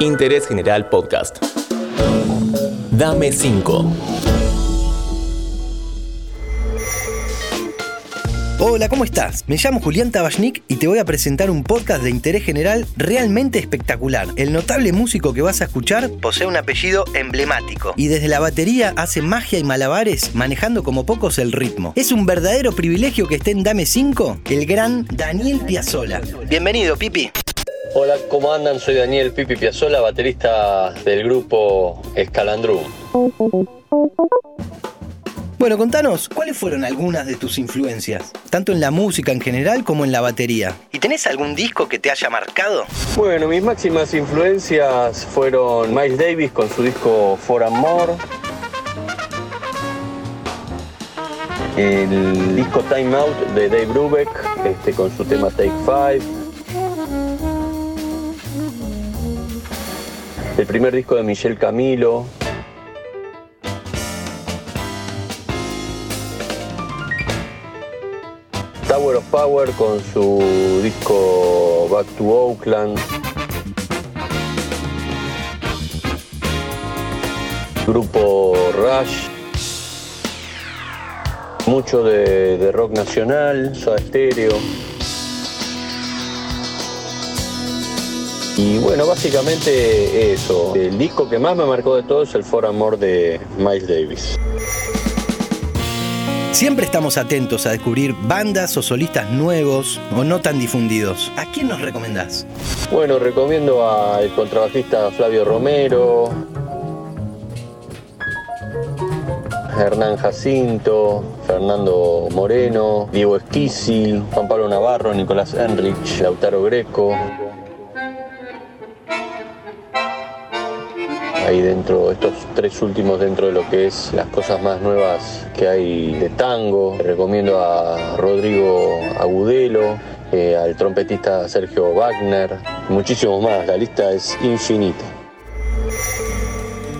Interés General Podcast. Dame 5. Hola, ¿cómo estás? Me llamo Julián Tabachnik y te voy a presentar un podcast de interés general realmente espectacular. El notable músico que vas a escuchar posee un apellido emblemático y desde la batería hace magia y malabares manejando como pocos el ritmo. Es un verdadero privilegio que esté en Dame 5 el gran Daniel Piazzola. Bienvenido, Pipi. Hola, ¿cómo andan? Soy Daniel Pipi Piazzola, baterista del grupo Escalandrum. Bueno, contanos, ¿cuáles fueron algunas de tus influencias? Tanto en la música en general como en la batería. ¿Y tenés algún disco que te haya marcado? Bueno, mis máximas influencias fueron Miles Davis con su disco For and More, el disco Time Out de Dave Brubeck este, con su tema Take Five, el primer disco de Michel Camilo, Tower of Power con su disco Back to Oakland. Grupo Rush. Mucho de, de rock nacional, Soda Stereo. Y bueno, básicamente eso. El disco que más me marcó de todo es el For Amor de Miles Davis. Siempre estamos atentos a descubrir bandas o solistas nuevos o no tan difundidos. ¿A quién nos recomendás? Bueno, recomiendo al contrabajista Flavio Romero, Hernán Jacinto, Fernando Moreno, Diego Esquisi, Juan Pablo Navarro, Nicolás Enrich, Lautaro Greco. Ahí dentro, estos tres últimos dentro de lo que es las cosas más nuevas que hay de tango. Recomiendo a Rodrigo Agudelo, eh, al trompetista Sergio Wagner, muchísimos más, la lista es infinita.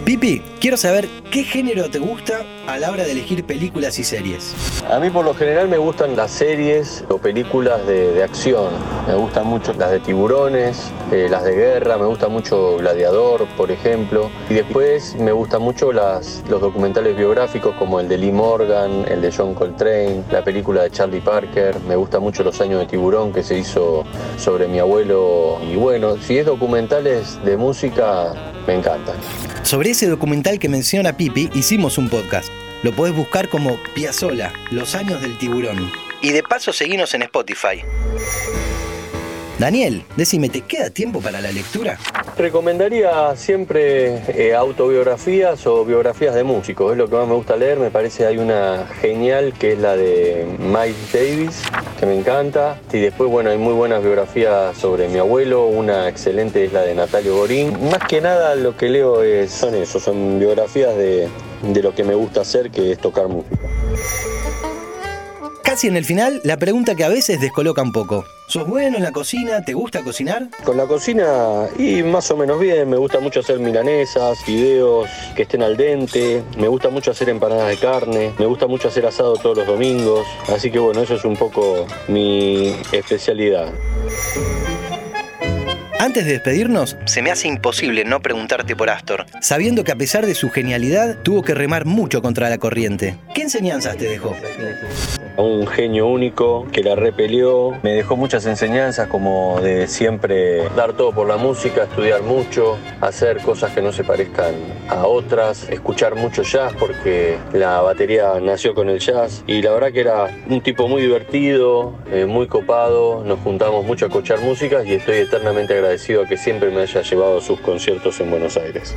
Pipi, quiero saber qué género te gusta a la hora de elegir películas y series. A mí por lo general me gustan las series o películas de, acción. Me gustan mucho las de tiburones, eh, las de guerra, me gusta mucho Gladiador, por ejemplo. Y después me gustan mucho las, los documentales biográficos como el de Lee Morgan, el de John Coltrane, la película de Charlie Parker. Me gusta mucho Los años de tiburón que se hizo sobre mi abuelo. Y bueno, si es documentales de música, me encantan. Sobre ese documental que menciona Pipi, hicimos un podcast. Lo podés buscar como Piazzola, Los años del tiburón. Y de paso seguimos en Spotify. Daniel, decime, ¿te queda tiempo para la lectura? Recomendaría siempre eh, autobiografías o biografías de músicos, es lo que más me gusta leer, me parece hay una genial que es la de Mike Davis, que me encanta, y después bueno, hay muy buenas biografías sobre mi abuelo, una excelente es la de Natalio Gorín. Más que nada lo que leo es, son eso, son biografías de, de lo que me gusta hacer, que es tocar música. Casi en el final, la pregunta que a veces descoloca un poco. ¿Sos bueno en la cocina? ¿Te gusta cocinar? Con la cocina, y más o menos bien, me gusta mucho hacer milanesas, fideos que estén al dente, me gusta mucho hacer empanadas de carne, me gusta mucho hacer asado todos los domingos, así que bueno, eso es un poco mi especialidad. Antes de despedirnos, se me hace imposible no preguntarte por Astor, sabiendo que a pesar de su genialidad, tuvo que remar mucho contra la corriente. ¿Qué enseñanzas te dejó? Un genio único que la repelió, me dejó muchas enseñanzas como de siempre dar todo por la música, estudiar mucho, hacer cosas que no se parezcan a otras, escuchar mucho jazz porque la batería nació con el jazz. Y la verdad que era un tipo muy divertido, eh, muy copado, nos juntamos mucho a escuchar música y estoy eternamente agradecido a que siempre me haya llevado a sus conciertos en Buenos Aires.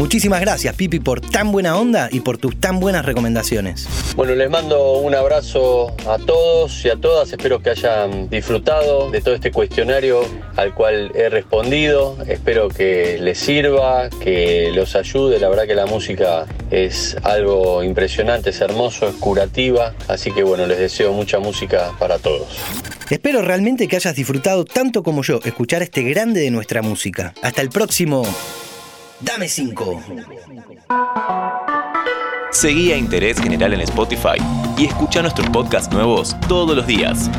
Muchísimas gracias, Pipi, por tan buena onda y por tus tan buenas recomendaciones. Bueno, les mando un abrazo a todos y a todas. Espero que hayan disfrutado de todo este cuestionario al cual he respondido. Espero que les sirva, que los ayude. La verdad que la música es algo impresionante, es hermoso, es curativa. Así que bueno, les deseo mucha música para todos. Espero realmente que hayas disfrutado tanto como yo escuchar este grande de nuestra música. Hasta el próximo Dame 5. Seguí a Interés General en Spotify y escucha nuestros podcasts nuevos todos los días.